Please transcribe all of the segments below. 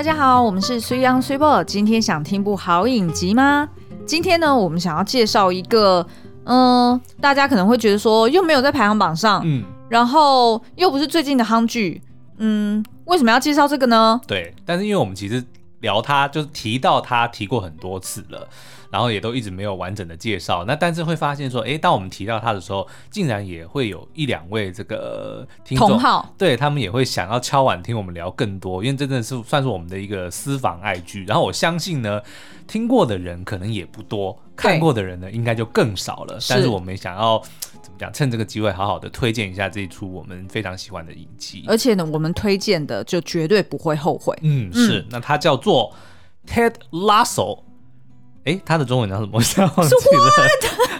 大家好，我们是水央水波。今天想听部好影集吗？今天呢，我们想要介绍一个，嗯、呃，大家可能会觉得说又没有在排行榜上，嗯，然后又不是最近的夯剧，嗯，为什么要介绍这个呢？对，但是因为我们其实聊他，就是提到他提过很多次了。然后也都一直没有完整的介绍，那但是会发现说，诶，当我们提到他的时候，竟然也会有一两位这个听众，同，对他们也会想要敲碗听我们聊更多，因为真的是算是我们的一个私房爱剧。然后我相信呢，听过的人可能也不多，看过的人呢应该就更少了。但是我们想要怎么讲，趁这个机会好好的推荐一下这一出我们非常喜欢的影集，而且呢，我们推荐的就绝对不会后悔。嗯，是，嗯、那它叫做 Ted Lasso。哎，他的中文叫什么？我忘记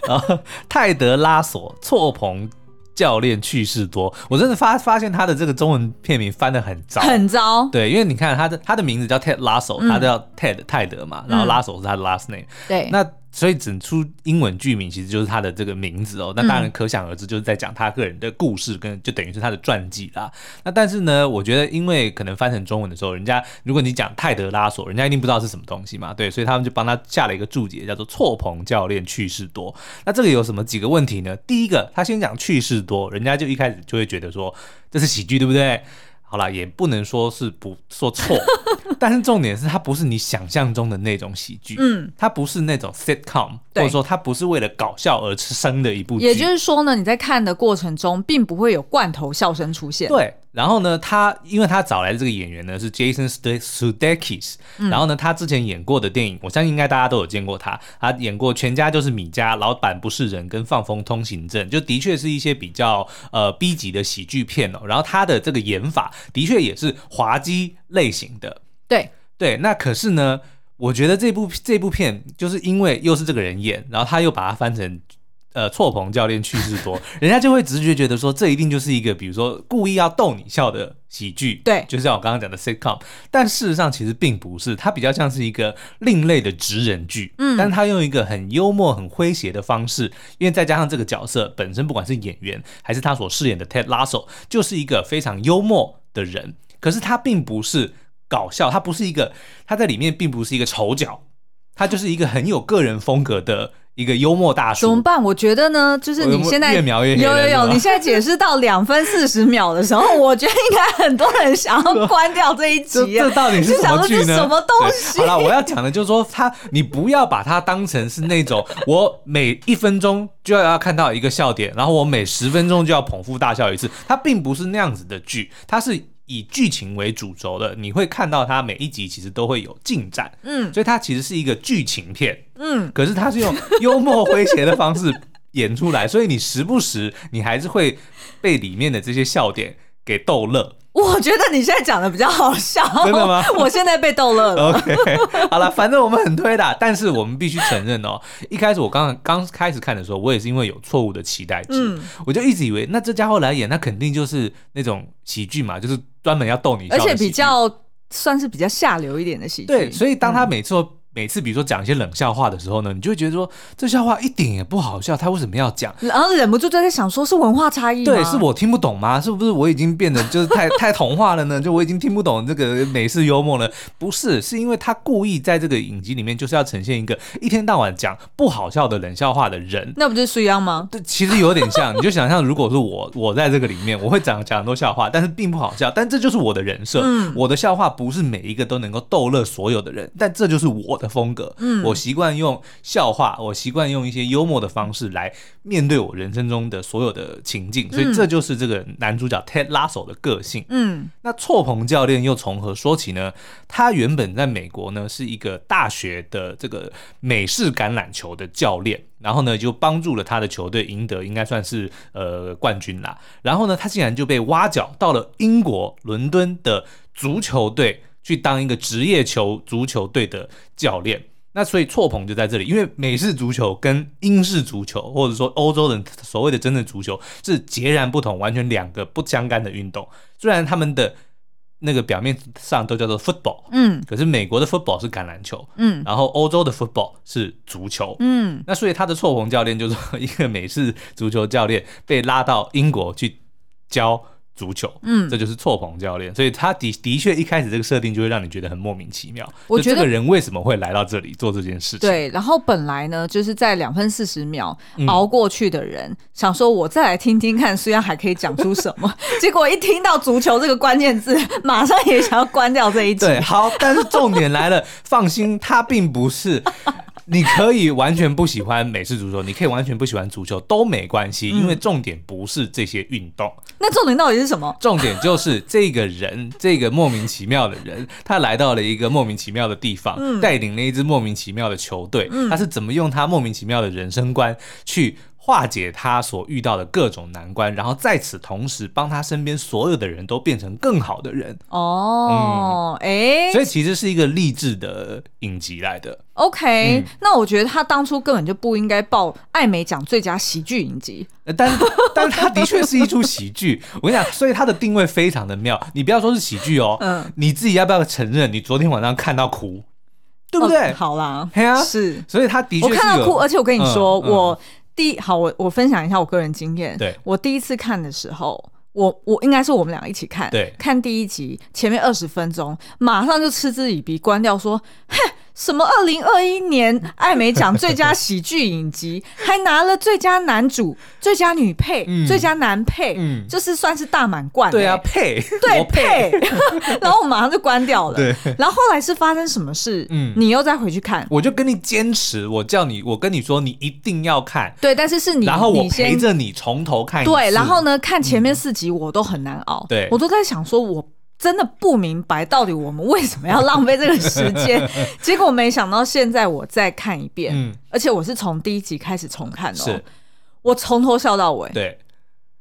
了。啊，泰德拉索错棚教练趣事多。我真的发发现他的这个中文片名翻的很糟，很糟。对，因为你看他的他的名字叫 Ted Lasso，他叫 Ted 泰德嘛，然后拉索是他的 last name。对，那。所以整出英文剧名其实就是他的这个名字哦，那当然可想而知，就是在讲他个人的故事，跟就等于是他的传记啦。那但是呢，我觉得因为可能翻成中文的时候，人家如果你讲泰德拉索，人家一定不知道是什么东西嘛，对，所以他们就帮他下了一个注解，叫做错棚教练趣事多。那这个有什么几个问题呢？第一个，他先讲趣事多，人家就一开始就会觉得说这是喜剧，对不对？好啦，也不能说是不说错，但是重点是它不是你想象中的那种喜剧，嗯，它不是那种 sitcom，或者说它不是为了搞笑而生的一部剧。也就是说呢，你在看的过程中，并不会有罐头笑声出现。对。然后呢，他因为他找来的这个演员呢是 Jason Sudeikis，然后呢，他之前演过的电影，我相信应该大家都有见过他。他演过《全家就是米家》、《老板不是人》跟《放风通行证》，就的确是一些比较呃 B 级的喜剧片哦。然后他的这个演法的确也是滑稽类型的。对对，那可是呢，我觉得这部这部片就是因为又是这个人演，然后他又把它翻成。呃，错棚教练去世多，人家就会直觉觉得说，这一定就是一个，比如说故意要逗你笑的喜剧，对，就像我刚刚讲的 sitcom，但事实上其实并不是，它比较像是一个另类的职人剧，嗯，但它用一个很幽默、很诙谐的方式，因为再加上这个角色本身，不管是演员还是他所饰演的 Ted Lasso，就是一个非常幽默的人，可是他并不是搞笑，他不是一个，他在里面并不是一个丑角，他就是一个很有个人风格的。一个幽默大叔怎么办？我觉得呢，就是你现在越描越黑有有有，你现在解释到两分四十秒的时候，我觉得应该很多人想要关掉这一集。这到底是什么剧呢？什么东西？好了，我要讲的就是说，他你不要把它当成是那种我每一分钟就要要看到一个笑点，然后我每十分钟就要捧腹大笑一次。它并不是那样子的剧，它是。以剧情为主轴的，你会看到它每一集其实都会有进展，嗯，所以它其实是一个剧情片，嗯，可是它是用幽默诙谐的方式演出来，所以你时不时你还是会被里面的这些笑点给逗乐。我觉得你现在讲的比较好笑，真的吗？我现在被逗乐了。OK，好了，反正我们很推的，但是我们必须承认哦，一开始我刚刚开始看的时候，我也是因为有错误的期待值，嗯，我就一直以为那这家伙来演，那肯定就是那种喜剧嘛，就是专门要逗你笑，而且比较算是比较下流一点的喜剧。对，所以当他每次都。每次比如说讲一些冷笑话的时候呢，你就会觉得说这笑话一点也不好笑，他为什么要讲？然后忍不住就在想，说是文化差异？对，是我听不懂吗？是不是我已经变得就是太 太童话了呢？就我已经听不懂这个美式幽默了？不是，是因为他故意在这个影集里面就是要呈现一个一天到晚讲不好笑的冷笑话的人。那不就是一样吗？对，其实有点像。你就想象，如果是我，我在这个里面，我会讲讲很多笑话，但是并不好笑。但这就是我的人设。嗯，我的笑话不是每一个都能够逗乐所有的人，但这就是我的风格。嗯。我习惯用笑话，我习惯用一些幽默的方式来面对我人生中的所有的情境，所以这就是这个男主角 Ted Lasso 的个性。嗯，那错鹏教练又从何说起呢？他原本在美国呢是一个大学的这个美式橄榄球的教练，然后呢就帮助了他的球队赢得应该算是呃冠军啦。然后呢他竟然就被挖角到了英国伦敦的足球队去当一个职业球足球队的教练。那所以错捧就在这里，因为美式足球跟英式足球，或者说欧洲的所谓的真正足球是截然不同，完全两个不相干的运动。虽然他们的那个表面上都叫做 football，嗯，可是美国的 football 是橄榄球，嗯，然后欧洲的 football 是足球，嗯，那所以他的错棚教练就是一个美式足球教练被拉到英国去教足球，嗯，这就是错棚教练，所以他的的确一开始这个设定就会让你觉得很莫名其妙。我觉得这个人为什么会来到这里做这件事情？对，然后本来呢，就是在两分四十秒熬过去的人，嗯、想说我再来听听看，虽然还可以讲出什么，结果一听到足球这个关键字，马上也想要关掉这一集。对，好，但是重点来了，放心，他并不是。你可以完全不喜欢美式足球，你可以完全不喜欢足球都没关系，因为重点不是这些运动。嗯。那重点到底是什么？重点就是这个人，这个莫名其妙的人，他来到了一个莫名其妙的地方，嗯、带领了一支莫名其妙的球队。嗯、他是怎么用他莫名其妙的人生观去化解他所遇到的各种难关，然后在此同时帮他身边所有的人都变成更好的人。哦，哎、嗯，欸、所以其实是一个励志的影集来的。OK，、嗯、那我觉得他当初根本就不应该报艾美奖最佳喜剧影集。但 但他的确是一出喜剧。我跟你讲，所以他的定位非常的妙。你不要说是喜剧哦，嗯，你自己要不要承认你昨天晚上看到哭，对不对？哦、好啦，嘿啊，是，所以他的确我看到哭，而且我跟你说，嗯嗯、我。第一，好，我我分享一下我个人经验。对，我第一次看的时候，我我应该是我们俩一起看，对，看第一集前面二十分钟，马上就嗤之以鼻，关掉说，哼。什么？二零二一年艾美奖最佳喜剧影集，还拿了最佳男主、最佳女配、嗯、最佳男配，嗯，就是算是大满贯、欸。对啊，配对配，然后我马上就关掉了。对，然后后来是发生什么事？嗯，你又再回去看，我就跟你坚持，我叫你，我跟你说，你一定要看。对，但是是你，然后我陪着你从头看。对，然后呢，看前面四集我都很难熬。对，我都在想说，我。真的不明白，到底我们为什么要浪费这个时间？结果没想到现在我再看一遍，嗯，而且我是从第一集开始重看的，是我从头笑到尾。对。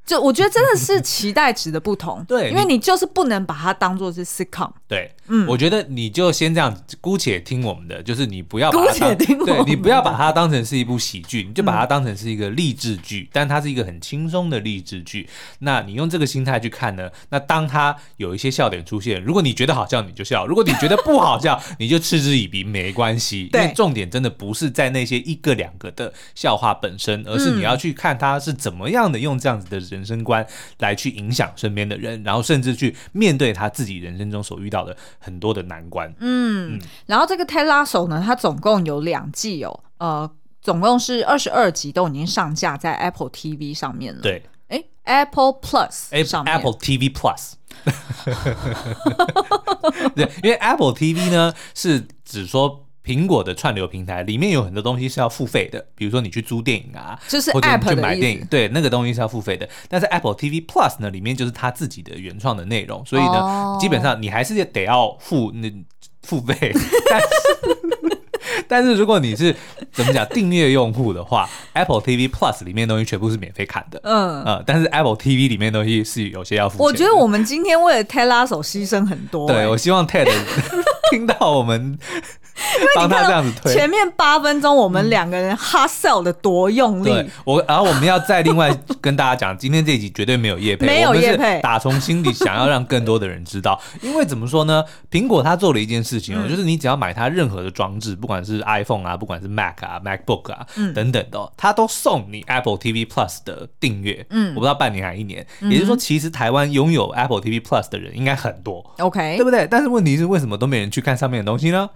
就我觉得真的是期待值的不同，对，因为你就是不能把它当做是 sitcom，对，嗯，我觉得你就先这样姑且听我们的，就是你不要把它姑且听我们的，对，你不要把它当成是一部喜剧，你就把它当成是一个励志剧，嗯、但它是一个很轻松的励志剧。那你用这个心态去看呢？那当它有一些笑点出现，如果你觉得好笑，你就笑；如果你觉得不好笑，你就嗤之以鼻，没关系。对，因为重点真的不是在那些一个两个的笑话本身，而是你要去看他是怎么样的用这样子的人生观。来去影响身边的人，然后甚至去面对他自己人生中所遇到的很多的难关。嗯，嗯，然后这个 Ted Lasso 呢，它总共有两季哦，呃，总共是二十二集，都已经上架在 Apple TV 上面了。对，哎，Apple Plus 上面，Apple TV Plus。对，因为 Apple TV 呢是只说。苹果的串流平台里面有很多东西是要付费的，比如说你去租电影啊，就是 App 或者去买电影，对，那个东西是要付费的。但是 Apple TV Plus 呢，里面就是它自己的原创的内容，所以呢，哦、基本上你还是得要付那付费。但是 但是如果你是怎么讲订阅用户的话，Apple TV Plus 里面的东西全部是免费看的。嗯呃，但是 Apple TV 里面的东西是有些要付费。我觉得我们今天为了 Ted Lasso 牺牲很多、欸。对，我希望 Ted 听到我们。帮他这样子推，前面八分钟我们两个人 hard sell 的多用力。对，我然后我们要再另外跟大家讲，今天这一集绝对没有叶配，没有叶配，打从心底想要让更多的人知道。因为怎么说呢？苹果它做了一件事情哦，就是你只要买它任何的装置，不管是 iPhone 啊，不管是 Mac 啊、MacBook 啊等等的，它都送你 Apple TV Plus 的订阅。嗯，我不知道半年还是一年。也就是说，其实台湾拥有 Apple TV Plus 的人应该很多。OK，对不对？但是问题是，为什么都没人去看上面的东西呢？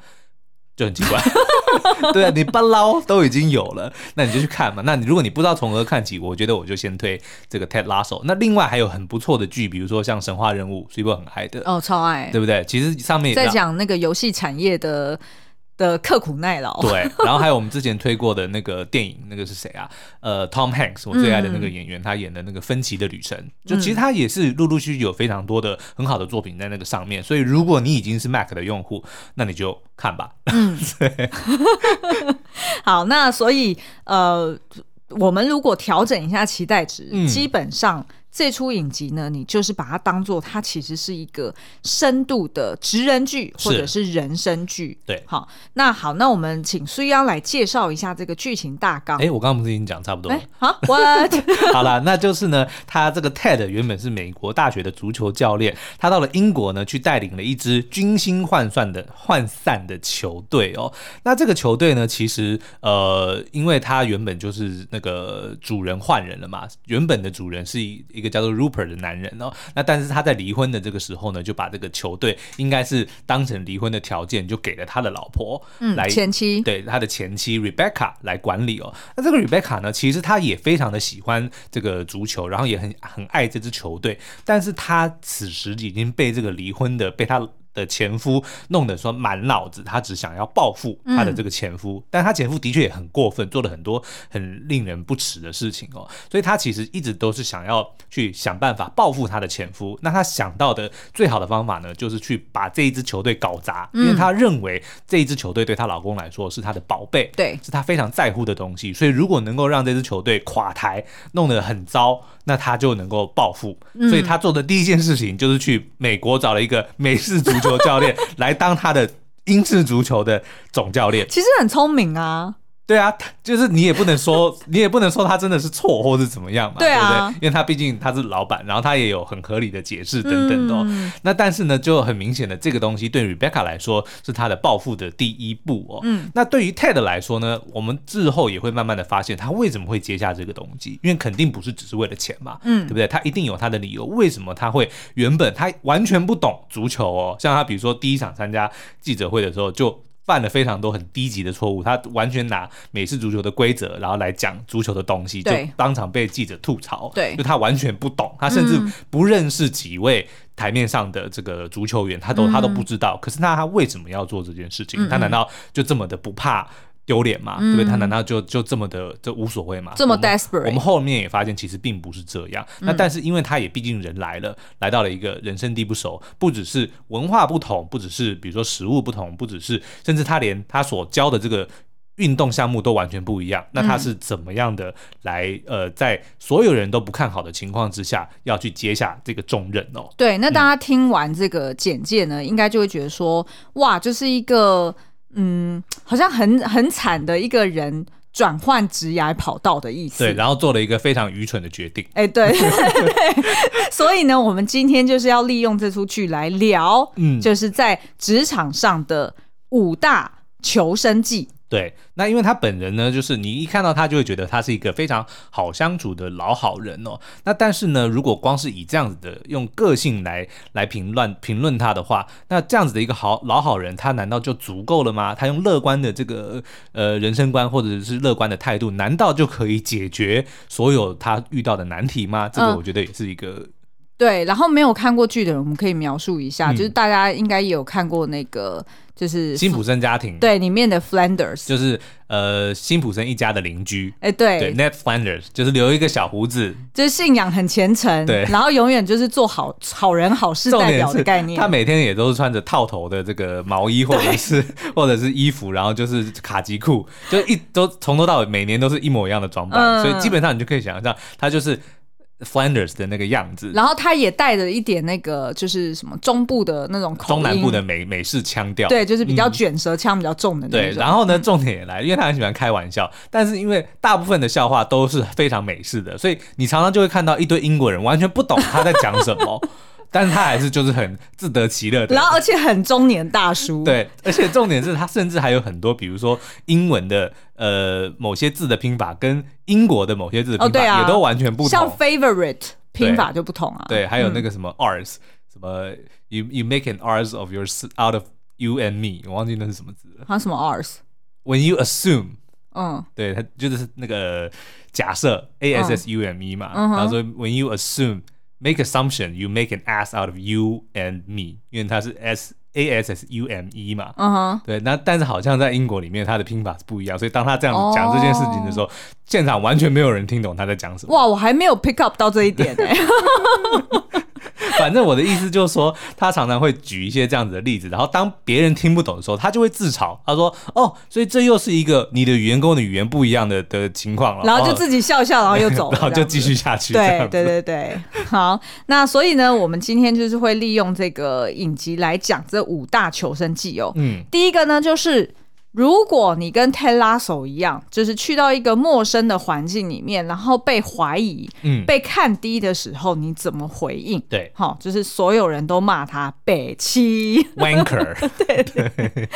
就很奇怪，对啊，你不捞都已经有了，那你就去看嘛。那你如果你不知道从何看起，我觉得我就先推这个 Ted Lasso。那另外还有很不错的剧，比如说像《神话人物》，是不是很嗨的？哦，超爱，对不对？其实上面也在讲那个游戏产业的。的刻苦耐劳，对，然后还有我们之前推过的那个电影，那个是谁啊？呃，Tom Hanks，我最爱的那个演员，嗯、他演的那个《分歧的旅程》，就其实他也是陆陆续续有非常多的很好的作品在那个上面。所以如果你已经是 Mac 的用户，那你就看吧。嗯，对。好，那所以呃，我们如果调整一下期待值，嗯、基本上。这出影集呢，你就是把它当做它其实是一个深度的职人剧或者是人生剧。对，好，那好，那我们请苏央来介绍一下这个剧情大纲。哎，我刚刚不是已经讲差不多了？好，What？好了，那就是呢，他这个 Ted 原本是美国大学的足球教练，他到了英国呢，去带领了一支军心涣散的涣散的球队哦。那这个球队呢，其实呃，因为他原本就是那个主人换人了嘛，原本的主人是一一。个叫做 Rupert 的男人哦。那但是他在离婚的这个时候呢，就把这个球队应该是当成离婚的条件，就给了他的老婆来、嗯、前妻，对他的前妻 Rebecca 来管理哦。那这个 Rebecca 呢，其实他也非常的喜欢这个足球，然后也很很爱这支球队，但是他此时已经被这个离婚的被他。的前夫弄得说满脑子，他只想要报复他的这个前夫，嗯、但他前夫的确也很过分，做了很多很令人不齿的事情哦，所以他其实一直都是想要去想办法报复他的前夫。那他想到的最好的方法呢，就是去把这一支球队搞砸，因为他认为这一支球队对她老公来说是他的宝贝，对，是他非常在乎的东西。所以如果能够让这支球队垮台，弄得很糟，那他就能够暴富。所以他做的第一件事情就是去美国找了一个美式足。球教练来当他的英式足球的总教练，其实很聪明啊。对啊，就是你也不能说，你也不能说他真的是错或是怎么样嘛，对，啊、对不对？因为他毕竟他是老板，然后他也有很合理的解释等等的、哦。嗯、那但是呢，就很明显的，这个东西对 Rebecca 来说是他的报复的第一步哦。嗯，那对于 Ted 来说呢，我们之后也会慢慢的发现他为什么会接下这个东西，因为肯定不是只是为了钱嘛，嗯，对不对？他一定有他的理由，为什么他会原本他完全不懂足球哦，像他比如说第一场参加记者会的时候就。犯了非常多很低级的错误，他完全拿美式足球的规则，然后来讲足球的东西，就当场被记者吐槽。对，就他完全不懂，他甚至不认识几位台面上的这个足球员，他都他都不知道。嗯、可是那他为什么要做这件事情？嗯嗯他难道就这么的不怕？丢脸嘛，对不对？他难道就就这么的这无所谓吗？这么 desperate？我们后面也发现其实并不是这样。嗯、那但是因为他也毕竟人来了，来到了一个人生地不熟，不只是文化不同，不只是比如说食物不同，不只是甚至他连他所教的这个运动项目都完全不一样。那他是怎么样的来呃，在所有人都不看好的情况之下，要去接下这个重任哦？对，那大家听完这个简介呢，嗯、应该就会觉得说，哇，就是一个。嗯，好像很很惨的一个人转换职涯跑道的意思。对，然后做了一个非常愚蠢的决定。哎、欸，对，所以呢，我们今天就是要利用这出剧来聊，嗯，就是在职场上的五大求生技。对，那因为他本人呢，就是你一看到他就会觉得他是一个非常好相处的老好人哦。那但是呢，如果光是以这样子的用个性来来评论评论他的话，那这样子的一个好老好人，他难道就足够了吗？他用乐观的这个呃人生观或者是乐观的态度，难道就可以解决所有他遇到的难题吗？这个我觉得也是一个。嗯对，然后没有看过剧的人，我们可以描述一下，嗯、就是大家应该也有看过那个，就是辛普森家庭，对，里面的 Flanders，就是呃辛普森一家的邻居，哎，对，对，Ned Flanders，就是留一个小胡子，就是信仰很虔诚，对，然后永远就是做好好人好事代表的概念。他每天也都是穿着套头的这个毛衣或者是或者是衣服，然后就是卡其裤，就一都从头到尾每年都是一模一样的装扮，嗯、所以基本上你就可以想象他就是。Flanders 的那个样子，然后他也带着一点那个，就是什么中部的那种口音，中南部的美美式腔调，对，就是比较卷舌腔比较重的那种。对，然后呢，重点也来，因为他很喜欢开玩笑，但是因为大部分的笑话都是非常美式的，所以你常常就会看到一堆英国人完全不懂他在讲什么。但是他还是就是很自得其乐的，然后而且很中年大叔。对，而且重点是他甚至还有很多，比如说英文的呃某些字的拼法跟英国的某些字的拼法也都完全不同。像 favorite 拼法就不同啊。对，还有那个什么 ours，什么 you you make an ours of your out of you and me，我忘记那是什么字了。还有什么 ours。When you assume，嗯，对，他就是那个假设 a s s u m e 嘛，然后说 when you assume。Make assumption, you make an ass out of you and me，因为它是 S A S S U M E 嘛，uh，huh. 对，那但是好像在英国里面，它的拼法是不一样，所以当他这样讲这件事情的时候，oh. 现场完全没有人听懂他在讲什么。哇，我还没有 pick up 到这一点呢、欸。反正我的意思就是说，他常常会举一些这样子的例子，然后当别人听不懂的时候，他就会自嘲。他说：“哦，所以这又是一个你的语言跟我的语言不一样的的情况了。”然后就自己笑笑，然后又走，然后就继续下去。对对对对，好。那所以呢，我们今天就是会利用这个影集来讲这五大求生技哦。嗯，第一个呢就是。如果你跟 Ted Lasso 一样，就是去到一个陌生的环境里面，然后被怀疑、嗯、被看低的时候，你怎么回应？对，好，就是所有人都骂他北七 wanker。对对。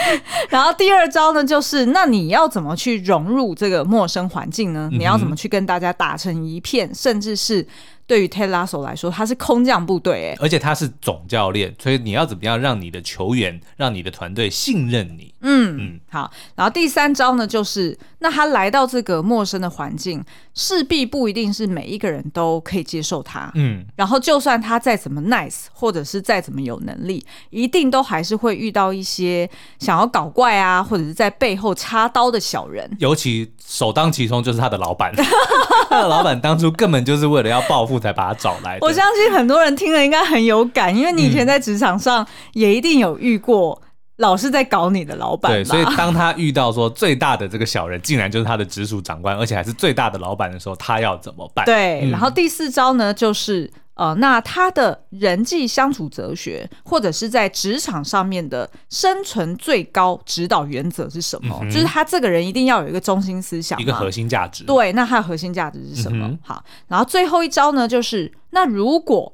然后第二招呢，就是那你要怎么去融入这个陌生环境呢？你要怎么去跟大家打成一片，甚至是对于 Ted Lasso 来说，他是空降部队，哎，而且他是总教练，所以你要怎么样让你的球员、让你的团队信任你？嗯嗯，好。然后第三招呢，就是那他来到这个陌生的环境，势必不一定是每一个人都可以接受他。嗯，然后就算他再怎么 nice，或者是再怎么有能力，一定都还是会遇到一些想要搞怪啊，或者是在背后插刀的小人。尤其首当其冲就是他的老板，他的老板当初根本就是为了要报复才把他找来。我相信很多人听了应该很有感，因为你以前在职场上也一定有遇过。老是在搞你的老板，对，所以当他遇到说最大的这个小人，竟然就是他的直属长官，而且还是最大的老板的时候，他要怎么办？对，嗯、然后第四招呢，就是呃，那他的人际相处哲学，或者是在职场上面的生存最高指导原则是什么？嗯、就是他这个人一定要有一个中心思想，一个核心价值。对，那他的核心价值是什么？嗯、好，然后最后一招呢，就是那如果。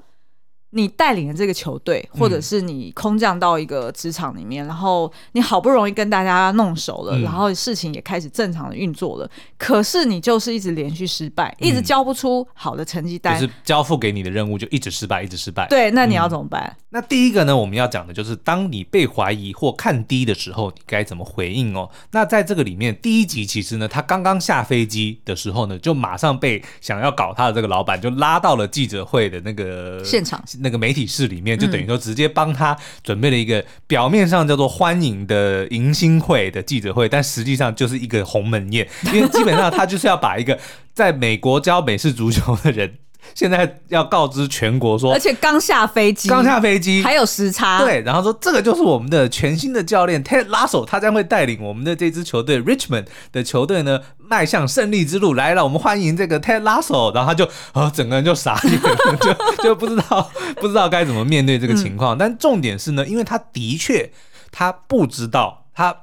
你带领的这个球队，或者是你空降到一个职场里面，嗯、然后你好不容易跟大家弄熟了，嗯、然后事情也开始正常的运作了，可是你就是一直连续失败，嗯、一直交不出好的成绩单，就是交付给你的任务就一直失败，一直失败。对，那你要怎么办？嗯、那第一个呢，我们要讲的就是当你被怀疑或看低的时候，你该怎么回应哦？那在这个里面，第一集其实呢，他刚刚下飞机的时候呢，就马上被想要搞他的这个老板就拉到了记者会的那个现场。那个媒体室里面，就等于说直接帮他准备了一个表面上叫做欢迎的迎新会的记者会，但实际上就是一个鸿门宴，因为基本上他就是要把一个在美国教美式足球的人。现在要告知全国说，而且刚下飞机，刚下飞机还有时差。对，然后说这个就是我们的全新的教练 Ted Lasso，他将会带领我们的这支球队 Richmond 的球队呢迈向胜利之路。来了，我们欢迎这个 Ted Lasso。然后他就啊，整个人就傻眼了，就就不知道不知道该怎么面对这个情况。嗯、但重点是呢，因为他的确他不知道他。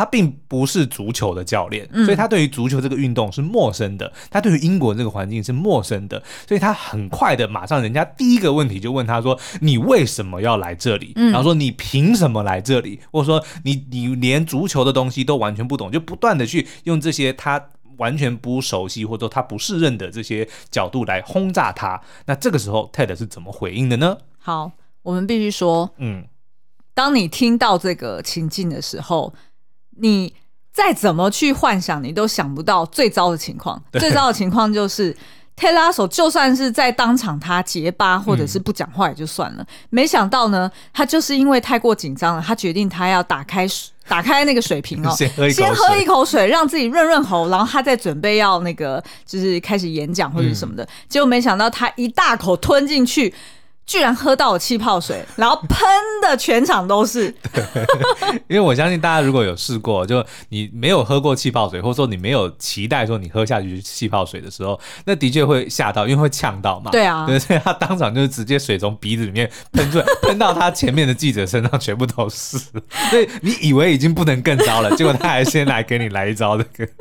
他并不是足球的教练，所以他对于足球这个运动是陌生的。他对于英国这个环境是陌生的，所以他很快的马上，人家第一个问题就问他说：“你为什么要来这里？”然后说：“你凭什么来这里？”或者说：“你你连足球的东西都完全不懂，就不断的去用这些他完全不熟悉或者他不适任的这些角度来轰炸他。”那这个时候 Ted 是怎么回应的呢？好，我们必须说，嗯，当你听到这个情境的时候。你再怎么去幻想，你都想不到最糟的情况。最糟的情况就是，Ted Lasso 就算是在当场他结巴或者是不讲话也就算了，嗯、没想到呢，他就是因为太过紧张了，他决定他要打开水，打开那个水瓶哦，先喝一口水，先喝一口水，让自己润润喉，然后他再准备要那个就是开始演讲或者什么的，嗯、结果没想到他一大口吞进去。居然喝到了气泡水，然后喷的全场都是。对，因为我相信大家如果有试过，就你没有喝过气泡水，或者说你没有期待说你喝下去气泡水的时候，那的确会吓到，因为会呛到嘛。对啊，对，所以他当场就是直接水从鼻子里面喷出来，喷到他前面的记者身上，全部都是。所以你以为已经不能更糟了，结果他还先来给你来一招这个。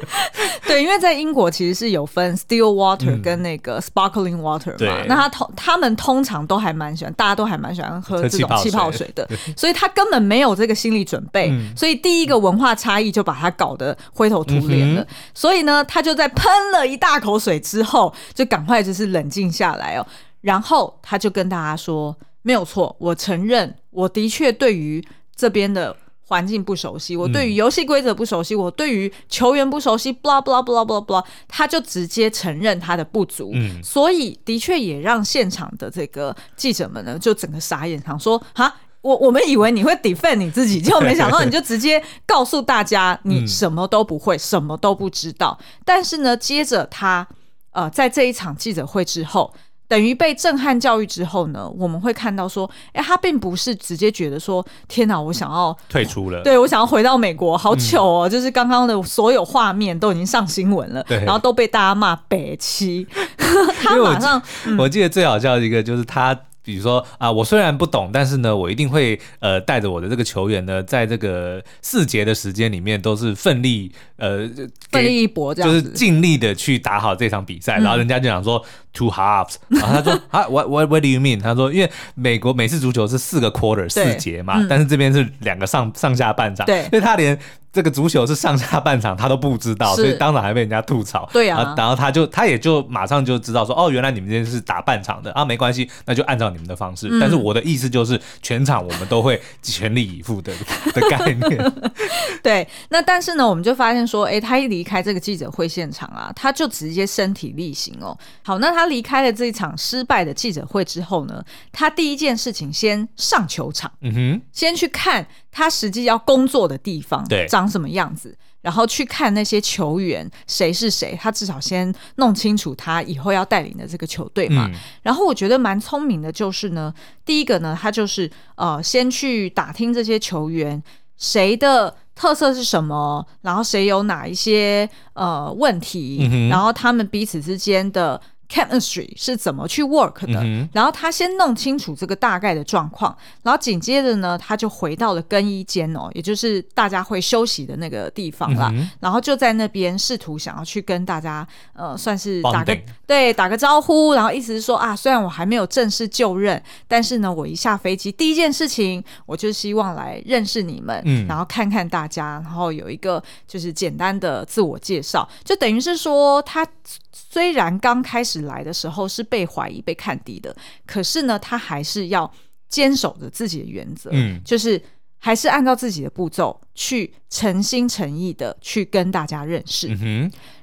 对，因为在英国其实是有分 still water 跟那个 sparkling water 嘛，对那他通他们通常都还。蛮喜欢，大家都还蛮喜欢喝这种气泡水的，水所以他根本没有这个心理准备，嗯、所以第一个文化差异就把他搞得灰头土脸了。嗯、所以呢，他就在喷了一大口水之后，就赶快就是冷静下来哦，然后他就跟大家说：“没有错，我承认，我的确对于这边的。”环境不熟悉，我对于游戏规则不熟悉，嗯、我对于球员不熟悉，blah blah blah blah blah，他就直接承认他的不足，嗯、所以的确也让现场的这个记者们呢，就整个傻眼，想说哈，我我们以为你会 defend 你自己，结果没想到你就直接告诉大家你什么都不会，嗯、什么都不知道。但是呢，接着他呃，在这一场记者会之后。等于被震撼教育之后呢，我们会看到说，哎，他并不是直接觉得说，天哪，我想要退出了，对，我想要回到美国，好糗哦，嗯、就是刚刚的所有画面都已经上新闻了，然后都被大家骂北七，他马上，我记得最好笑的一个就是他。比如说啊，我虽然不懂，但是呢，我一定会呃带着我的这个球员呢，在这个四节的时间里面都是奋力呃奋力一搏，这样就是尽力的去打好这场比赛。嗯、然后人家就想说 two halves，然后他说 啊，what what what do you mean？他说因为美国美式足球是四个 quarter 四节嘛，嗯、但是这边是两个上上下半场，对，所以他连这个足球是上下半场他都不知道，所以当场还被人家吐槽。对啊，然后他就他也就马上就知道说，哦，原来你们这是打半场的啊，没关系，那就按照你们的方式。嗯、但是我的意思就是，全场我们都会全力以赴的 的概念。对，那但是呢，我们就发现说，哎，他一离开这个记者会现场啊，他就直接身体力行哦。好，那他离开了这一场失败的记者会之后呢，他第一件事情先上球场，嗯哼，先去看他实际要工作的地方，对，长什么样子。然后去看那些球员谁是谁，他至少先弄清楚他以后要带领的这个球队嘛。嗯、然后我觉得蛮聪明的，就是呢，第一个呢，他就是呃，先去打听这些球员谁的特色是什么，然后谁有哪一些呃问题，嗯、然后他们彼此之间的。Chemistry 是怎么去 work 的？嗯、然后他先弄清楚这个大概的状况，然后紧接着呢，他就回到了更衣间哦，也就是大家会休息的那个地方啦。嗯、然后就在那边试图想要去跟大家呃，算是打个对打个招呼，然后意思是说啊，虽然我还没有正式就任，但是呢，我一下飞机第一件事情，我就希望来认识你们，嗯、然后看看大家，然后有一个就是简单的自我介绍，就等于是说他。虽然刚开始来的时候是被怀疑、被看低的，可是呢，他还是要坚守着自己的原则，嗯，就是还是按照自己的步骤去诚心诚意的去跟大家认识。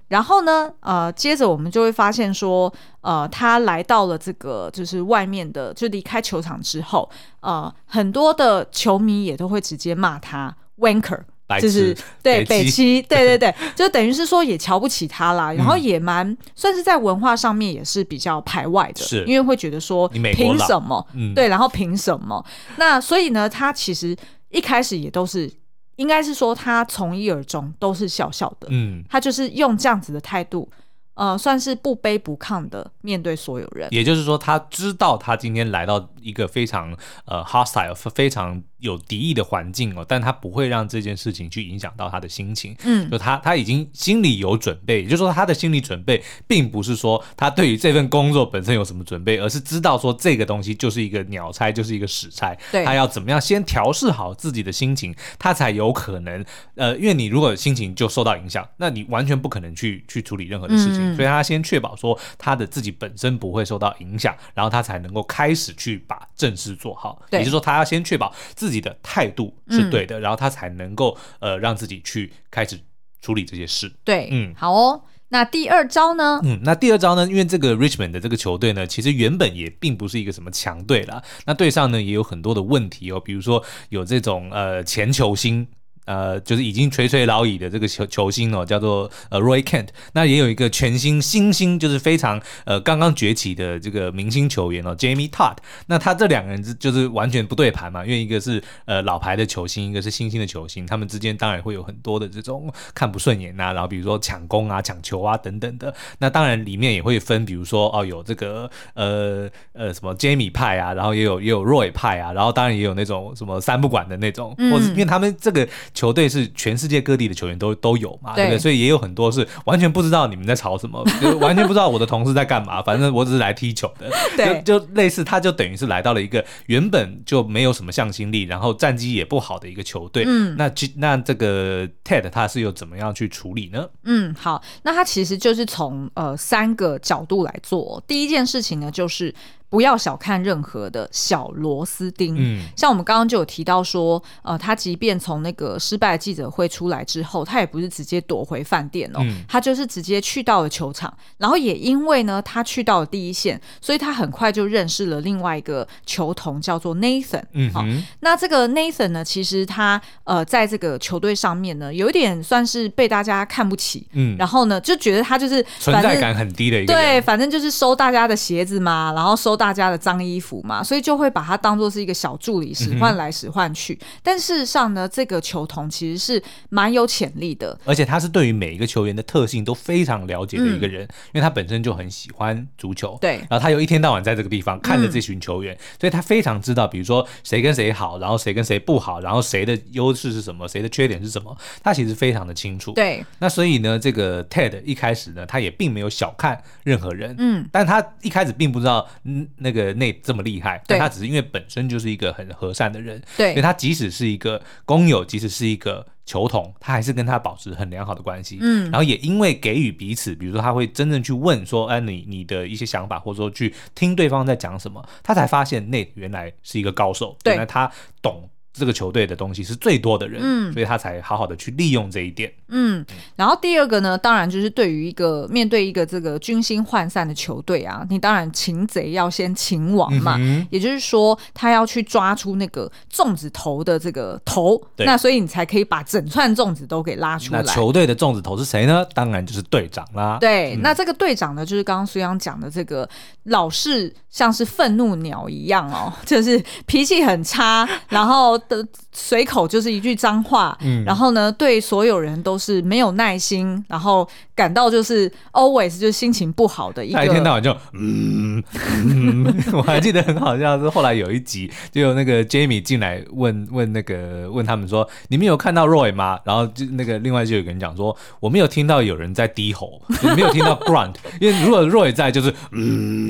然后呢，呃，接着我们就会发现说，呃，他来到了这个就是外面的，就离开球场之后，呃，很多的球迷也都会直接骂他 wanker。就是对北七，对对 对，就等于是说也瞧不起他啦，然后也蛮算是在文化上面也是比较排外的，是因为会觉得说凭什么？对，然后凭什么？那所以呢，他其实一开始也都是，应该是说他从一而终都是笑笑的，嗯，他就是用这样子的态度。呃，算是不卑不亢的面对所有人。也就是说，他知道他今天来到一个非常呃 hostile、非常有敌意的环境哦，但他不会让这件事情去影响到他的心情。嗯，就他他已经心里有准备，也就是说，他的心理准备并不是说他对于这份工作本身有什么准备，而是知道说这个东西就是一个鸟差，就是一个屎差。对，他要怎么样先调试好自己的心情，他才有可能呃，因为你如果心情就受到影响，那你完全不可能去去处理任何的事情。嗯所以他先确保说他的自己本身不会受到影响，然后他才能够开始去把正事做好。对也就是说，他要先确保自己的态度是对的，嗯、然后他才能够呃让自己去开始处理这些事。对，嗯，好哦。那第二招呢？嗯，那第二招呢？因为这个 Richmond 的这个球队呢，其实原本也并不是一个什么强队啦。那队上呢也有很多的问题哦，比如说有这种呃前球星。呃，就是已经垂垂老矣的这个球球星哦，叫做呃 Roy Kent。那也有一个全新新星，就是非常呃刚刚崛起的这个明星球员哦，Jamie Todd。那他这两个人就是完全不对盘嘛，因为一个是呃老牌的球星，一个是新兴的球星，他们之间当然会有很多的这种看不顺眼呐、啊，然后比如说抢攻啊、抢球啊等等的。那当然里面也会分，比如说哦有这个呃呃什么 Jamie 派啊，然后也有也有 Roy 派啊，然后当然也有那种什么三不管的那种，嗯、或者因为他们这个。球队是全世界各地的球员都都有嘛，对，对不对？所以也有很多是完全不知道你们在吵什么，就完全不知道我的同事在干嘛。反正我只是来踢球的，对就就类似，他就等于是来到了一个原本就没有什么向心力，然后战绩也不好的一个球队。嗯，那那这个 Ted 他是又怎么样去处理呢？嗯，好，那他其实就是从呃三个角度来做。第一件事情呢，就是。不要小看任何的小螺丝钉。嗯，像我们刚刚就有提到说，呃，他即便从那个失败的记者会出来之后，他也不是直接躲回饭店哦，嗯、他就是直接去到了球场。然后也因为呢，他去到了第一线，所以他很快就认识了另外一个球童，叫做 Nathan。嗯哼，好，那这个 Nathan 呢，其实他呃，在这个球队上面呢，有一点算是被大家看不起。嗯，然后呢，就觉得他就是存在感很低的一个人。对，反正就是收大家的鞋子嘛，然后收。大家的脏衣服嘛，所以就会把他当做是一个小助理，使唤来使唤去。嗯、但事实上呢，这个球童其实是蛮有潜力的，而且他是对于每一个球员的特性都非常了解的一个人，嗯、因为他本身就很喜欢足球。对，然后他又一天到晚在这个地方看着这群球员，嗯、所以他非常知道，比如说谁跟谁好，然后谁跟谁不好，然后谁的优势是什么，谁的缺点是什么，他其实非常的清楚。对，那所以呢，这个 Ted 一开始呢，他也并没有小看任何人。嗯，但他一开始并不知道。那个内这么厉害，但他只是因为本身就是一个很和善的人，对，所以他即使是一个工友，即使是一个球童，他还是跟他保持很良好的关系。嗯，然后也因为给予彼此，比如说他会真正去问说，哎，你你的一些想法，或者说去听对方在讲什么，他才发现内原来是一个高手，对，原来他懂。这个球队的东西是最多的人，嗯，所以他才好好的去利用这一点，嗯。然后第二个呢，当然就是对于一个面对一个这个军心涣散的球队啊，你当然擒贼要先擒王嘛，嗯、也就是说他要去抓出那个粽子头的这个头，那所以你才可以把整串粽子都给拉出来。那球队的粽子头是谁呢？当然就是队长啦。对，嗯、那这个队长呢，就是刚刚苏央讲的这个老是像是愤怒鸟一样哦，就是脾气很差，然后。的随口就是一句脏话，嗯，然后呢，对所有人都是没有耐心，然后感到就是 always 就是心情不好的一个，一天到晚就嗯，嗯 我还记得很好笑是后来有一集就有那个 Jamie 进来问问那个问他们说，你们有看到 Roy 吗？然后就那个另外就有个人讲说，我没有听到有人在低吼，没有听到 grunt，因为如果 Roy 在就是嗯，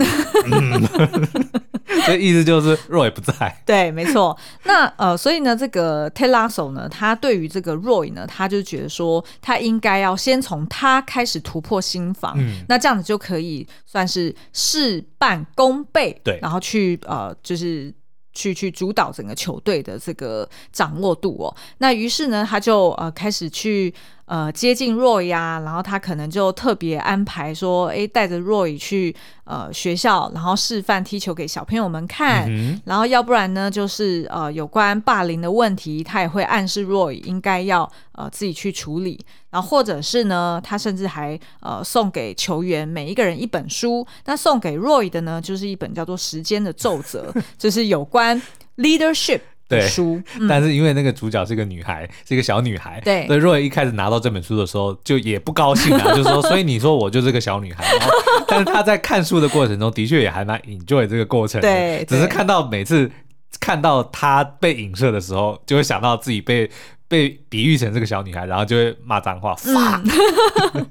嗯 所以意思就是 Roy 不在，对，没错，那呃。所以呢，这个 Ted Lasso 呢，他对于这个 Roy 呢，他就觉得说，他应该要先从他开始突破心房，嗯，那这样子就可以算是事半功倍，对，然后去呃，就是去去主导整个球队的这个掌握度哦。那于是呢，他就呃开始去。呃，接近 Roy 呀、啊，然后他可能就特别安排说，哎，带着 Roy 去呃学校，然后示范踢球给小朋友们看。嗯、然后要不然呢，就是呃有关霸凌的问题，他也会暗示 Roy 应该要呃自己去处理。然后或者是呢，他甚至还呃送给球员每一个人一本书。那送给 Roy 的呢，就是一本叫做《时间的奏折》，就是有关 leadership。对，书，嗯、但是因为那个主角是个女孩，是一个小女孩，对，所以 Roy 一开始拿到这本书的时候，就也不高兴啊，就是说，所以你说我就是个小女孩，然后 但是他在看书的过程中，的确也还蛮 enjoy 这个过程的，对，只是看到每次看到她被影射的时候，就会想到自己被被比喻成这个小女孩，然后就会骂脏话，嗯、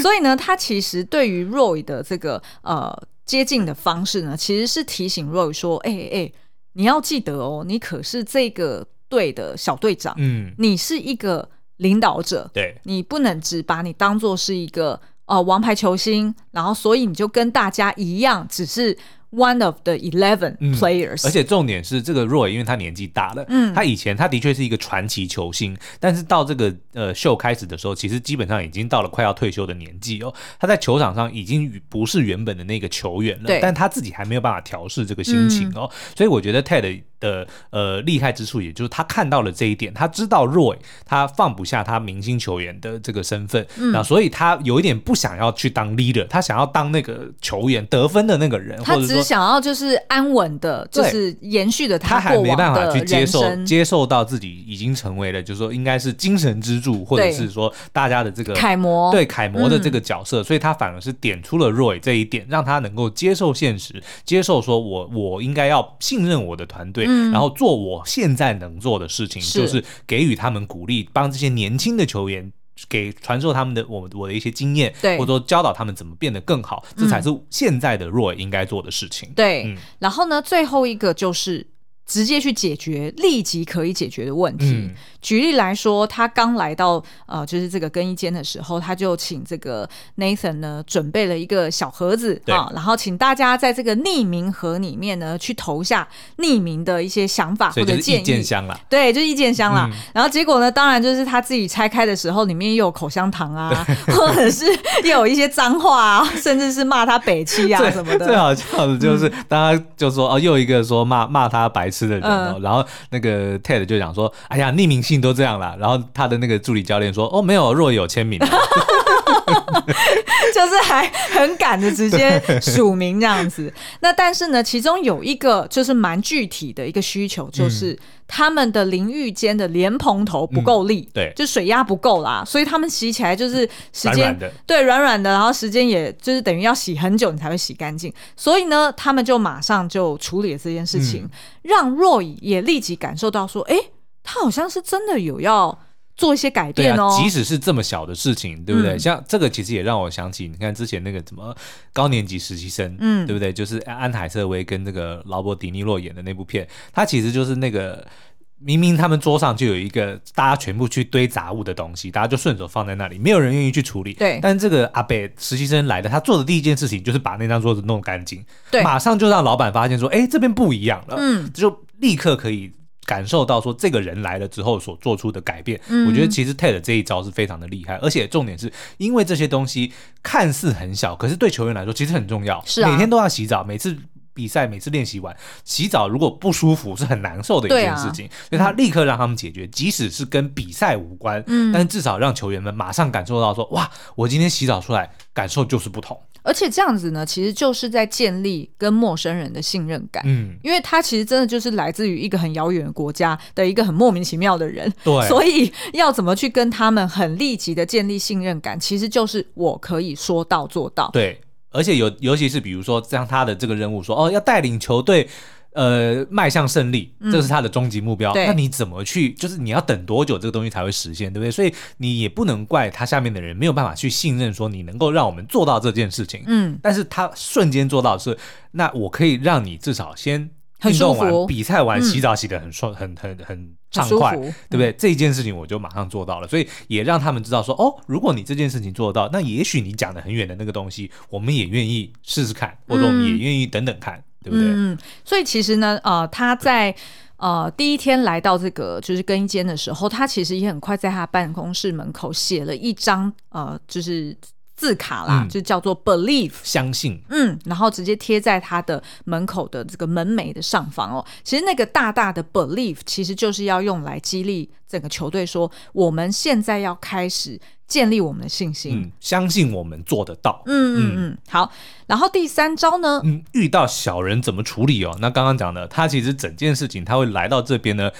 所以呢，他其实对于 Roy 的这个呃接近的方式呢，其实是提醒 Roy 说，哎、欸、哎。欸你要记得哦，你可是这个队的小队长，嗯，你是一个领导者，对，你不能只把你当做是一个呃王牌球星，然后所以你就跟大家一样，只是。One of the eleven players，、嗯、而且重点是这个 Roy，因为他年纪大了，嗯，他以前他的确是一个传奇球星，但是到这个呃秀开始的时候，其实基本上已经到了快要退休的年纪哦。他在球场上已经不是原本的那个球员了，对，但他自己还没有办法调试这个心情哦，嗯、所以我觉得 Ted 的呃厉害之处，也就是他看到了这一点，他知道 Roy 他放不下他明星球员的这个身份，嗯，那所以他有一点不想要去当 leader，他想要当那个球员得分的那个人，或者说。想要就是安稳的，就是延续的他，他还没办法去接受接受到自己已经成为了，就是说应该是精神支柱，或者是说大家的这个楷模，对楷模的这个角色，嗯、所以他反而是点出了 Roy 这一点，让他能够接受现实，接受说我我应该要信任我的团队，嗯、然后做我现在能做的事情，是就是给予他们鼓励，帮这些年轻的球员。给传授他们的我我的一些经验，对，或者说教导他们怎么变得更好，这才是现在的 Roy 应该做的事情。对，嗯、然后呢，最后一个就是。直接去解决立即可以解决的问题。嗯、举例来说，他刚来到呃，就是这个更衣间的时候，他就请这个 Nathan 呢准备了一个小盒子啊，然后请大家在这个匿名盒里面呢去投下匿名的一些想法或者建议。意见箱啦，对，就意见箱啦。嗯、然后结果呢，当然就是他自己拆开的时候，里面又有口香糖啊，或者是又有一些脏话啊，甚至是骂他北七啊什么的。最好笑的就是大家就说、嗯、哦，又一个说骂骂他白痴。的人哦，然后那个 Ted 就讲说：“哎呀，匿名信都这样了。”然后他的那个助理教练说：“哦，没有，若有签名。” 就是还很赶的直接署名这样子。那但是呢，其中有一个就是蛮具体的一个需求，就是他们的淋浴间的莲蓬头不够力，对，就水压不够啦，所以他们洗起来就是时间对软软的，然后时间也就是等于要洗很久你才会洗干净。所以呢，他们就马上就处理了这件事情，让 Roy 也立即感受到说，哎，他好像是真的有要。做一些改变哦。即使是这么小的事情，对不对？嗯、像这个其实也让我想起，你看之前那个什么高年级实习生，嗯，对不对？就是安海瑟薇跟那个劳勃迪尼洛演的那部片，他其实就是那个。明明他们桌上就有一个大家全部去堆杂物的东西，大家就顺手放在那里，没有人愿意去处理。对。但这个阿北实习生来的，他做的第一件事情就是把那张桌子弄干净。对。马上就让老板发现说：“哎，这边不一样了。”嗯。就立刻可以感受到说，这个人来了之后所做出的改变。嗯。我觉得其实 Ted 这一招是非常的厉害，而且重点是因为这些东西看似很小，可是对球员来说其实很重要。是啊。每天都要洗澡，每次。比赛每次练习完洗澡，如果不舒服是很难受的一件事情，啊、所以他立刻让他们解决，嗯、即使是跟比赛无关，嗯，但是至少让球员们马上感受到说，哇，我今天洗澡出来感受就是不同。而且这样子呢，其实就是在建立跟陌生人的信任感，嗯，因为他其实真的就是来自于一个很遥远的国家的一个很莫名其妙的人，对，所以要怎么去跟他们很立即的建立信任感，其实就是我可以说到做到，对。而且尤尤其是比如说像他的这个任务说哦，要带领球队呃迈向胜利，这是他的终极目标。嗯、那你怎么去？就是你要等多久这个东西才会实现，对不对？所以你也不能怪他下面的人没有办法去信任说你能够让我们做到这件事情。嗯，但是他瞬间做到的是，那我可以让你至少先。运动完比赛完洗澡洗得很爽，很很很畅快，对不对？这一件事情我就马上做到了，所以也让他们知道说，哦，如果你这件事情做得到，那也许你讲的很远的那个东西，我们也愿意试试看，或者我们也愿意等等看，对不对？嗯，所以其实呢，呃，他在呃第一天来到这个就是更衣间的时候，他其实也很快在他办公室门口写了一张呃，就是。字卡啦，嗯、就叫做 believe 相信，嗯，然后直接贴在他的门口的这个门楣的上方哦。其实那个大大的 believe 其实就是要用来激励整个球队说，我们现在要开始建立我们的信心，嗯、相信我们做得到。嗯嗯嗯，好。然后第三招呢，嗯，遇到小人怎么处理哦？那刚刚讲的，他其实整件事情他会来到这边呢。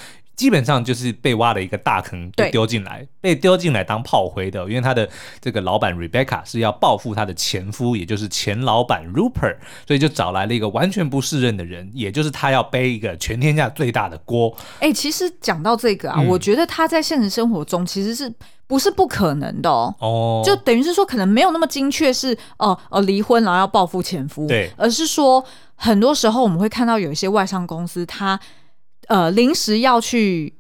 基本上就是被挖了一个大坑，被丢进来，被丢进来当炮灰的。因为他的这个老板 Rebecca 是要报复他的前夫，也就是前老板 Rupert，所以就找来了一个完全不适任的人，也就是他要背一个全天下最大的锅。哎、欸，其实讲到这个啊，嗯、我觉得他在现实生活中其实是不是不可能的哦？哦，就等于是说可能没有那么精确，是哦哦离婚然后要报复前夫，对，而是说很多时候我们会看到有一些外商公司他。呃，临时要去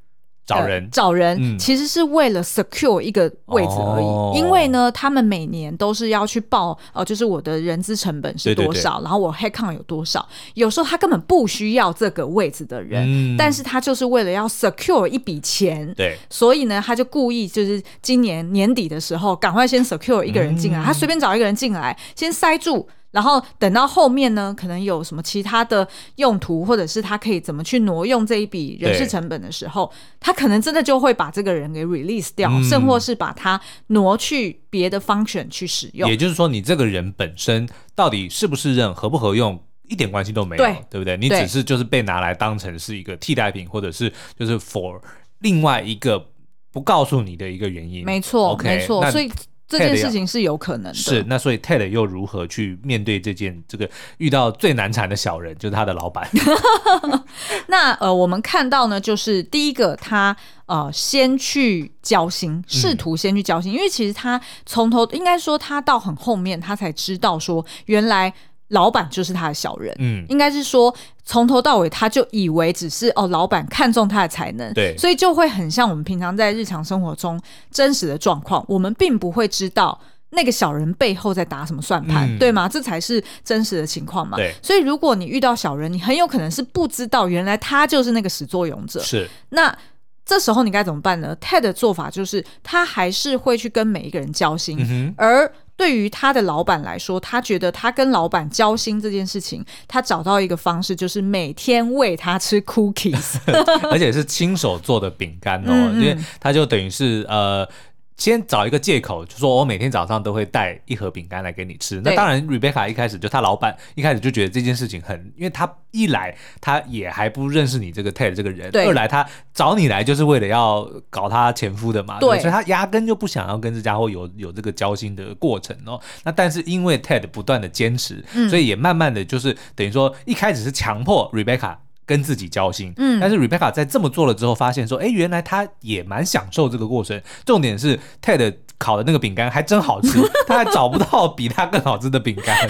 找人，呃、找人，嗯、其实是为了 secure 一个位置而已。哦、因为呢，他们每年都是要去报，呃，就是我的人资成本是多少，对对对，然后我 headcount 有多少。有时候他根本不需要这个位置的人，嗯、但是他就是为了要 secure 一笔钱，对，所以呢，他就故意就是今年年底的时候，赶快先 secure 一个人进来，嗯、他随便找一个人进来，先塞住。然后等到后面呢，可能有什么其他的用途，或者是他可以怎么去挪用这一笔人事成本的时候，他可能真的就会把这个人给 release 掉，嗯、甚或是把他挪去别的 function 去使用。也就是说，你这个人本身到底是不是任，合不合用，一点关系都没有，对，对不对？你只是就是被拿来当成是一个替代品，或者是就是 for 另外一个不告诉你的一个原因。没错，okay, 没错，所以。这件事情是有可能的，是那所以 Ted 又如何去面对这件这个遇到最难缠的小人，就是他的老板。那呃，我们看到呢，就是第一个他呃先去交心，试图先去交心，嗯、因为其实他从头应该说他到很后面，他才知道说原来。老板就是他的小人，嗯，应该是说从头到尾他就以为只是哦，老板看中他的才能，对，所以就会很像我们平常在日常生活中真实的状况，我们并不会知道那个小人背后在打什么算盘，嗯、对吗？这才是真实的情况嘛。对，所以如果你遇到小人，你很有可能是不知道原来他就是那个始作俑者，是。那这时候你该怎么办呢？Ted 的做法就是他还是会去跟每一个人交心，嗯、而。对于他的老板来说，他觉得他跟老板交心这件事情，他找到一个方式，就是每天喂他吃 cookies，而且是亲手做的饼干哦，嗯嗯，因为他就等于是呃。先找一个借口，就说我每天早上都会带一盒饼干来给你吃。那当然，Rebecca 一开始就他老板一开始就觉得这件事情很，因为他一来他也还不认识你这个 Ted 这个人，二来他找你来就是为了要搞他前夫的嘛，对，对，所以他压根就不想要跟这家伙有有这个交心的过程哦。那但是因为 Ted 不断的坚持，所以也慢慢的就是等于说一开始是强迫 Rebecca。跟自己交心。嗯，但是 Rebecca 在这么做了之后，发现说，哎，原来他也蛮享受这个过程。重点是 Ted 烤的那个饼干还真好吃，他还找不到比他更好吃的饼干。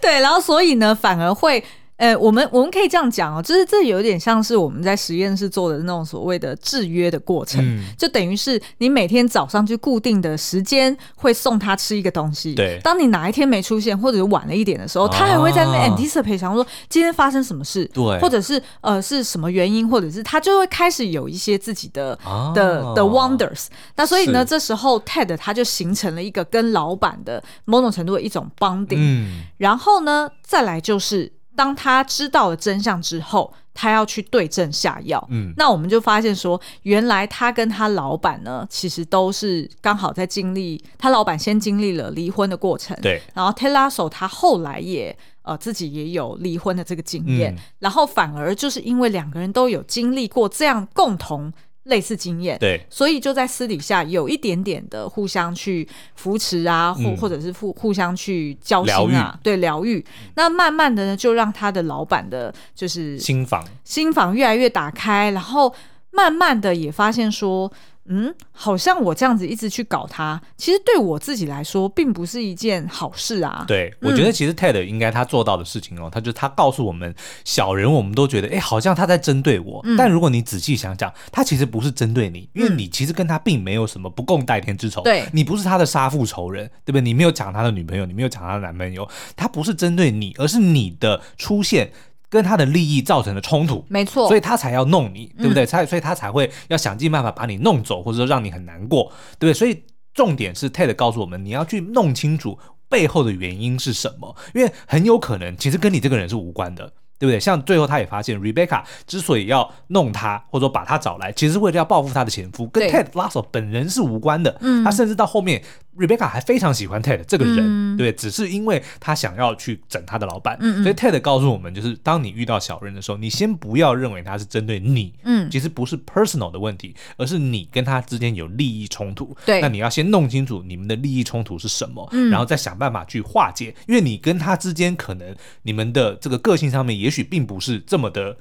对，然后所以呢，反而会。呃，我们我们可以这样讲哦，就是这有点像是我们在实验室做的那种所谓的制约的过程，嗯、就等于是你每天早上就固定的时间会送他吃一个东西。对，当你哪一天没出现或者是晚了一点的时候，他还会在那 anticipate 想说今天发生什么事，对，或者是呃是什么原因，或者是他就会开始有一些自己的、啊、的的 wonders。那所以呢，这时候 Ted 他就形成了一个跟老板的某种程度的一种 bonding。嗯，然后呢，再来就是。当他知道了真相之后，他要去对症下药。嗯，那我们就发现说，原来他跟他老板呢，其实都是刚好在经历，他老板先经历了离婚的过程。对，然后 Ted Lasso 他后来也呃自己也有离婚的这个经验，嗯，然后反而就是因为两个人都有经历过这样共同。类似经验，对，所以就在私底下有一点点的互相去扶持啊，或、嗯、或者是互互相去交心啊，对，疗愈。那慢慢的呢，就让他的老板的就是心房。心房越来越打开，然后慢慢的也发现说。嗯，好像我这样子一直去搞他，其实对我自己来说并不是一件好事啊。对，我觉得其实 Ted 应该他做到的事情哦，嗯、他就他告诉我们小人，我们都觉得哎，好像他在针对我。嗯、但如果你仔细想想，他其实不是针对你，因为你其实跟他并没有什么不共戴天之仇。对，你不是他的杀父仇人，对不对？你没有抢他的女朋友，你没有抢他的男朋友，他不是针对你，而是你的出现。跟他的利益造成的冲突，没错，所以他才要弄你，对不对？才、嗯、所以他才会要想尽办法把你弄走，或者说让你很难过，对不对？所以重点是 Ted 告诉我们，你要去弄清楚背后的原因是什么，因为很有可能其实跟你这个人是无关的。对不对？像最后他也发现，Rebecca 之所以要弄他，或者说把他找来，其实是为了要报复他的前夫，跟 Ted Lasso 本人是无关的。嗯，他甚至到后面，Rebecca 还非常喜欢 Ted 这个人，嗯、对，只是因为他想要去整他的老板。嗯，所以 Ted 告诉我们，就是当你遇到小人的时候，你先不要认为他是针对你，嗯，其实不是 personal 的问题，而是你跟他之间有利益冲突。对，那你要先弄清楚你们的利益冲突是什么，嗯，然后再想办法去化解，因为你跟他之间可能你们的这个个性上面。也许并不是这么的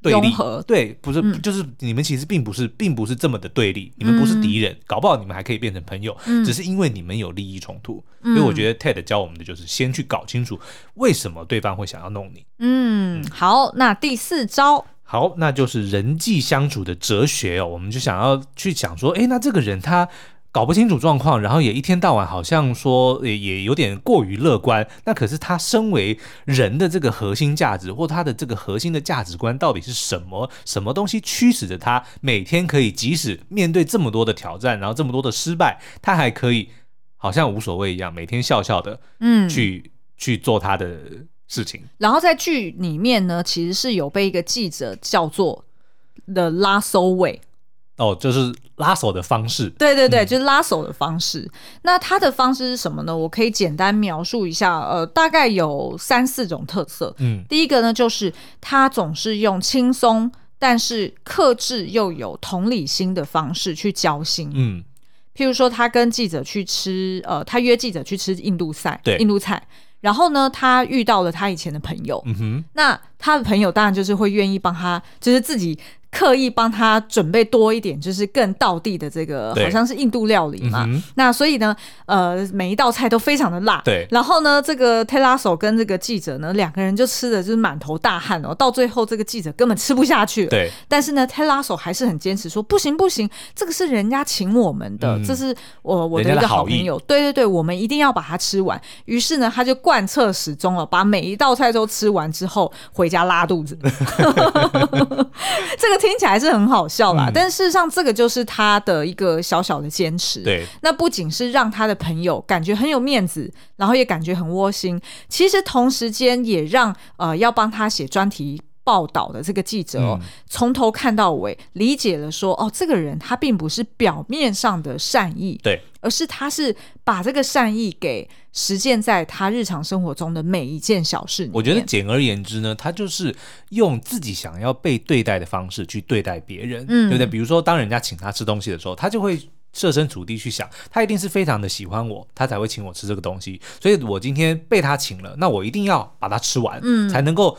对立，对，不是，嗯、就是你们其实并不是，并不是这么的对立，你们不是敌人，嗯、搞不好你们还可以变成朋友，嗯、只是因为你们有利益冲突，嗯、所以我觉得 Ted 教我们的就是先去搞清楚为什么对方会想要弄你。嗯，好，那第四招，好，那就是人际相处的哲学哦，我们就想要去讲说，哎，那这个人他。搞不清楚状况，然后也一天到晚好像说也也有点过于乐观。那可是他身为人的这个核心价值，或他的这个核心的价值观到底是什么？什么东西驱使着他每天可以即使面对这么多的挑战，然后这么多的失败，他还可以好像无所谓一样，每天笑笑的，嗯，去去做他的事情。然后在剧里面呢，其实是有被一个记者叫做 The Lasso Way。哦，就是拉手的方式。对对对，嗯、就是拉手的方式。那他的方式是什么呢？我可以简单描述一下，呃，大概有三四种特色。嗯，第一个呢，就是他总是用轻松但是克制又有同理心的方式去交心。嗯，譬如说，他跟记者去吃，呃，他约记者去吃印度菜，对，印度菜。然后呢，他遇到了他以前的朋友。嗯哼，那他的朋友当然就是会愿意帮他，就是自己。刻意帮他准备多一点，就是更道地的这个，好像是印度料理嘛。嗯、那所以呢，呃，每一道菜都非常的辣。对。然后呢，这个 Ted Lasso 跟这个记者呢，两个人就吃的就是满头大汗哦。到最后，这个记者根本吃不下去了。对。但是呢，Ted Lasso 还是很坚持说，不行不行，这个是人家请我们的，嗯、这是我我的一个好朋友。对对对，我们一定要把它吃完。于是呢，他就贯彻始终了，把每一道菜都吃完之后，回家拉肚子。这个。听起来是很好笑啦，嗯、但事实上这个就是他的一个小小的坚持。对，那不仅是让他的朋友感觉很有面子，然后也感觉很窝心，其实同时间也让呃要帮他写专题报道的这个记者哦，从、嗯、头看到尾，理解了说哦，这个人他并不是表面上的善意，对，而是他是把这个善意给实践在他日常生活中的每一件小事里。我觉得简而言之呢，他就是用自己想要被对待的方式去对待别人，嗯，对不对？比如说，当人家请他吃东西的时候，他就会设身处地去想，他一定是非常的喜欢我，他才会请我吃这个东西。所以我今天被他请了，那我一定要把它吃完，嗯，才能够。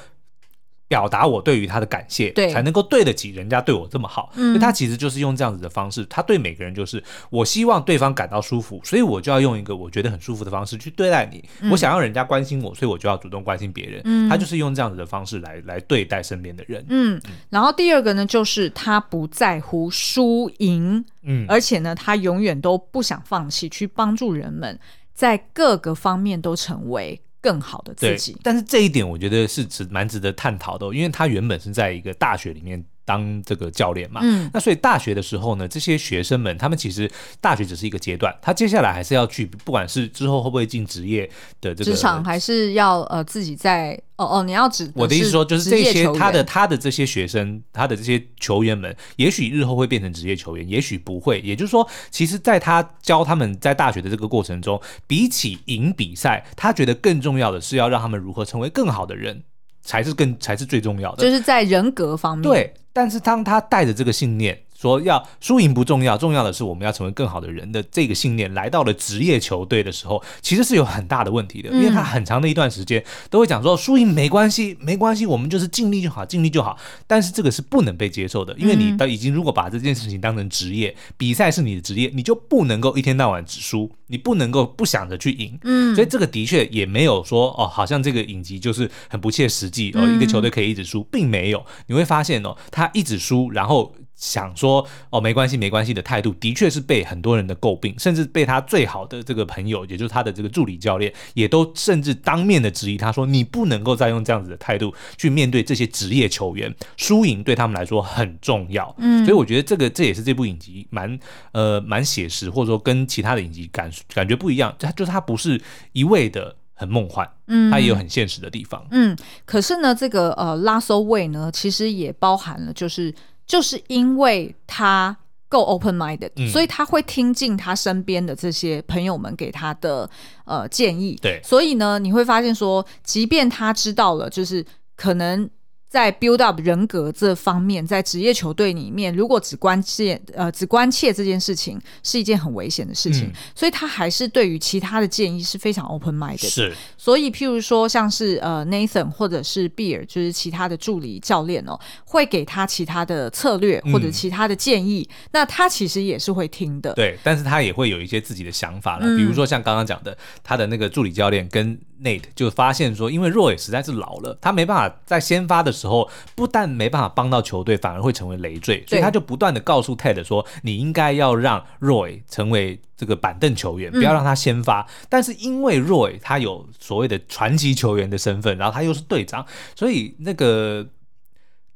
表达我对于他的感谢，对，才能够对得起人家对我这么好。嗯，他其实就是用这样子的方式，他对每个人就是我希望对方感到舒服，所以我就要用一个我觉得很舒服的方式去对待你。嗯，我想要人家关心我，所以我就要主动关心别人。嗯，他就是用这样子的方式来来对待身边的人。嗯，然后第二个呢，就是他不在乎输赢，嗯，而且呢，他永远都不想放弃去帮助人们，在各个方面都成为。更好的自己，但是这一点我觉得是值蛮值得探讨的，因为他原本是在一个大学里面。当这个教练嘛，嗯，那所以大学的时候呢，这些学生们，他们其实大学只是一个阶段，他接下来还是要去，不管是之后会不会进职业的这个职场，还是要呃自己在哦哦，你要指我的意思说，就是这些他的他的这些学生，他的这些球员们，也许日后会变成职业球员，也许不会。也就是说，其实在他教他们在大学的这个过程中，比起赢比赛，他觉得更重要的是要让他们如何成为更好的人。才是更才是最重要的，就是在人格方面。对，但是当他带着这个信念。说要输赢不重要，重要的是我们要成为更好的人的这个信念，来到了职业球队的时候，其实是有很大的问题的，因为他很长的一段时间都会讲说输赢没关系，没关系，我们就是尽力就好，尽力就好。但是这个是不能被接受的，因为你已经如果把这件事情当成职业，比赛是你的职业，你就不能够一天到晚只输，你不能够不想着去赢。嗯，所以这个的确也没有说哦，好像这个影集就是很不切实际哦，一个球队可以一直输，并没有。你会发现哦，他一直输，然后。想说哦，没关系，没关系的态度，的确是被很多人的诟病，甚至被他最好的这个朋友，也就是他的这个助理教练，也都甚至当面的质疑他说：“你不能够再用这样子的态度去面对这些职业球员，输赢对他们来说很重要。”嗯，所以我觉得这个这也是这部影集蛮呃蛮写实，或者说跟其他的影集感感觉不一样，它就是它不是一味的很梦幻，嗯，它也有很现实的地方，嗯。可是呢，这个呃拉索位呢，其实也包含了就是。就是因为他够 open minded，嗯，所以他会听进他身边的这些朋友们给他的呃建议。对，所以呢，你会发现说，即便他知道了，就是可能。在 build up 人格这方面，在职业球队里面，如果只关切呃只关切这件事情，是一件很危险的事情，嗯。所以他还是对于其他的建议是非常 open minded 的。是，所以譬如说像是呃 Nathan 或者是 Beer，就是其他的助理教练哦，会给他其他的策略或者其他的建议，嗯，那他其实也是会听的。对，但是他也会有一些自己的想法了，嗯，比如说像刚刚讲的，他的那个助理教练跟 Nate 就发现说，因为 Roy 实在是老了，他没办法在先发的时候，不但没办法帮到球队，反而会成为累赘，所以他就不断的告诉 Ted 说，你应该要让 Roy 成为这个板凳球员，不要让他先发。嗯、但是因为 Roy 他有所谓的传奇球员的身份，然后他又是队长，所以那个。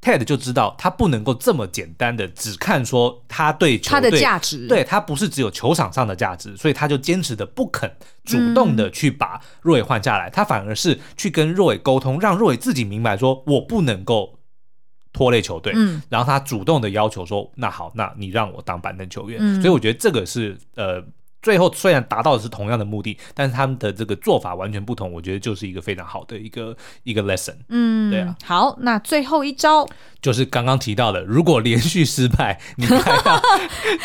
Ted 就知道他不能够这么简单的只看说他对球队他的价值，对他不是只有球场上的价值，所以他就坚持的不肯主动的去把若伟换下来，嗯，他反而是去跟若伟沟通，让若伟自己明白说我不能够拖累球队，嗯，然后他主动的要求说那好，那你让我当板凳球员，嗯，所以我觉得这个是呃。最后虽然达到的是同样的目的，但是他们的这个做法完全不同，我觉得就是一个非常好的一个一个 lesson。嗯，对啊。好，那最后一招就是刚刚提到的，如果连续失败，你看要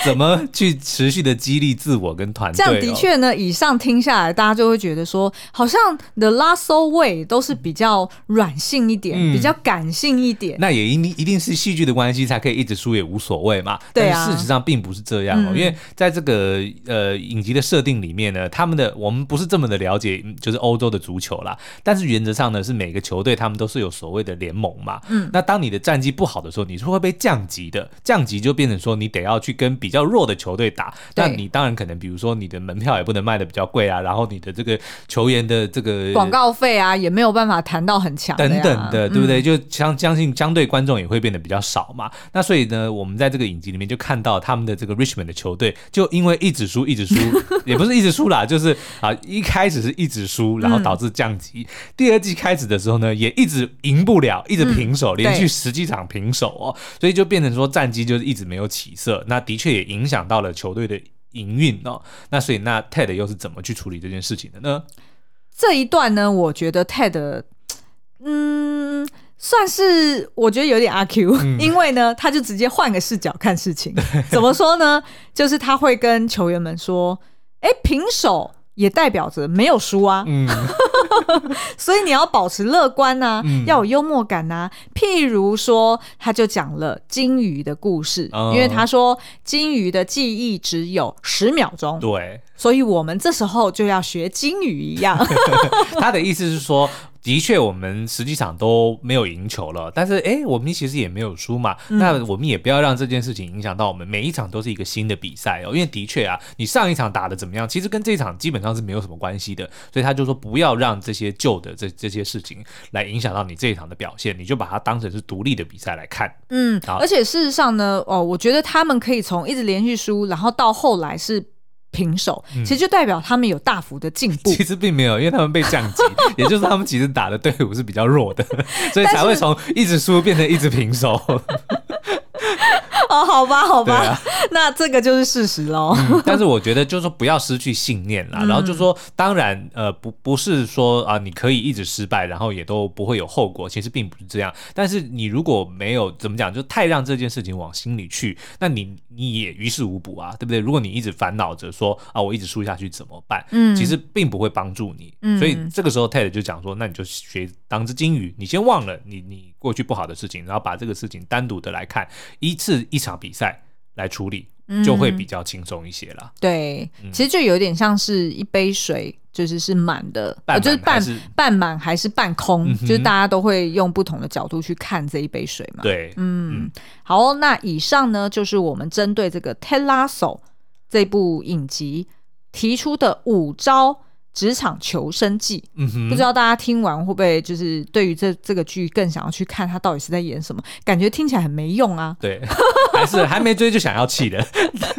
怎么去持续的激励自我跟团队？这样的确呢，以上听下来，大家就会觉得说，好像 The Lasso Way 都是比较软性一点，嗯，比较感性一点。那也一定一定是戏剧的关系，才可以一直输也无所谓嘛。对事实上并不是这样哦，嗯，因为在这个呃。影集的设定里面呢，他们的我们不是这么的了解，就是欧洲的足球啦。但是原则上呢，是每个球队他们都是有所谓的联盟嘛。嗯，那当你的战绩不好的时候，你是会被降级的。降级就变成说你得要去跟比较弱的球队打。那你当然可能，比如说你的门票也不能卖的比较贵啊，然后你的这个球员的这个广告费啊，也没有办法谈到很强等等的，对不对？嗯、就相相信相对观众也会变得比较少嘛。那所以呢，我们在这个影集里面就看到他们的这个 Richmond 的球队，就因为一直输，一直输。也不是一直输啦，就是啊，一开始是一直输，然后导致降级。嗯、第二季开始的时候呢，也一直赢不了，一直平手，嗯、连续十几场平手哦，所以就变成说战绩就是一直没有起色。那的确也影响到了球队的营运哦。那所以那 Ted 又是怎么去处理这件事情的呢？这一段呢，我觉得 Ted，嗯。算是我觉得有点阿 Q，嗯，因为呢，他就直接换个视角看事情。怎么说呢？就是他会跟球员们说：“哎，平手也代表着没有输啊。”嗯，所以你要保持乐观呐、啊，嗯、要有幽默感呐、啊。譬如说，他就讲了金鱼的故事，嗯、因为他说金鱼的记忆只有十秒钟。对，所以我们这时候就要学金鱼一样。他的意思是说。的确，我们实际上都没有赢球了，但是哎，我们其实也没有输嘛。嗯、那我们也不要让这件事情影响到我们，每一场都是一个新的比赛哦。因为的确啊，你上一场打的怎么样，其实跟这一场基本上是没有什么关系的。所以他就说，不要让这些旧的这这些事情来影响到你这一场的表现，你就把它当成是独立的比赛来看。嗯，而且事实上呢，哦，我觉得他们可以从一直连续输，然后到后来是。平手，其实就代表他们有大幅的进步。其实并没有，因为他们被降级，也就是他们其实打的队伍是比较弱的，所以才会从一直输变成一直平手。哦，好吧，好吧，啊、那这个就是事实喽、嗯。但是我觉得，就是说不要失去信念啦。嗯、然后就说，当然，呃，不，不是说啊，你可以一直失败，然后也都不会有后果。其实并不是这样。但是你如果没有怎么讲，就太让这件事情往心里去，那你你也于事无补啊，对不对？如果你一直烦恼着说啊，我一直输下去怎么办？嗯，其实并不会帮助你。嗯，所以这个时候 Ted 就讲说，那你就学当只金鱼，你先忘了你你过去不好的事情，然后把这个事情单独的来看，一次一。一场比赛来处理，就会比较轻松一些了。对，嗯、其实就有点像是一杯水，就是是满的，满就是半半满还是半空，嗯、就是大家都会用不同的角度去看这一杯水嘛。对，嗯，嗯好，那以上呢就是我们针对这个《Ted Lasso》这部影集提出的五招。职场求生记，嗯哼，不知道大家听完会不会就是对于这这个剧更想要去看他到底是在演什么？感觉听起来很没用啊。对，还是还没追就想要气的，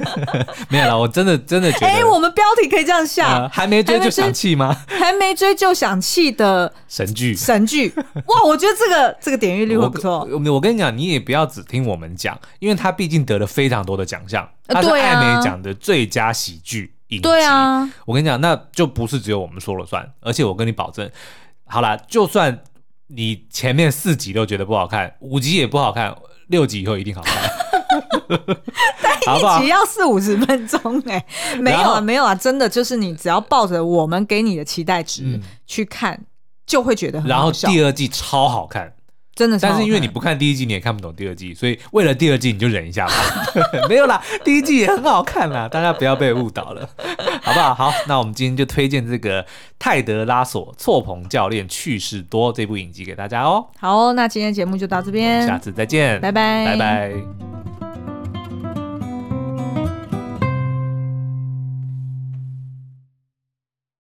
没有啦，我真的真的觉得，哎、欸，我们标题可以这样下、呃，还没追就想气吗？还没追就想气的神剧剧，神剧，哇，我觉得这个这个点阅率会不错。我我跟你讲，你也不要只听我们讲，因为他毕竟得了非常多的奖项，他是艾美奖的最佳喜剧。对啊，我跟你讲，那就不是只有我们说了算，而且我跟你保证，好啦，就算你前面四集都觉得不好看，五集也不好看，六集以后一定好看。但一集要四五十分钟哎、欸，没有啊，后没有啊，真的就是你只要抱着我们给你的期待值去看，嗯、就会觉得很好笑。然后第二季超好看。真的是，但是因为你不看第一季，你也看不懂第二季，所以为了第二季你就忍一下吧。没有啦，第一季也很好看啦，大家不要被误导了，好不好？好，那我们今天就推荐这个泰德拉索错棚教练趣事多这部影集给大家哦。好，那今天节目就到这边，下次再见，拜拜，拜拜。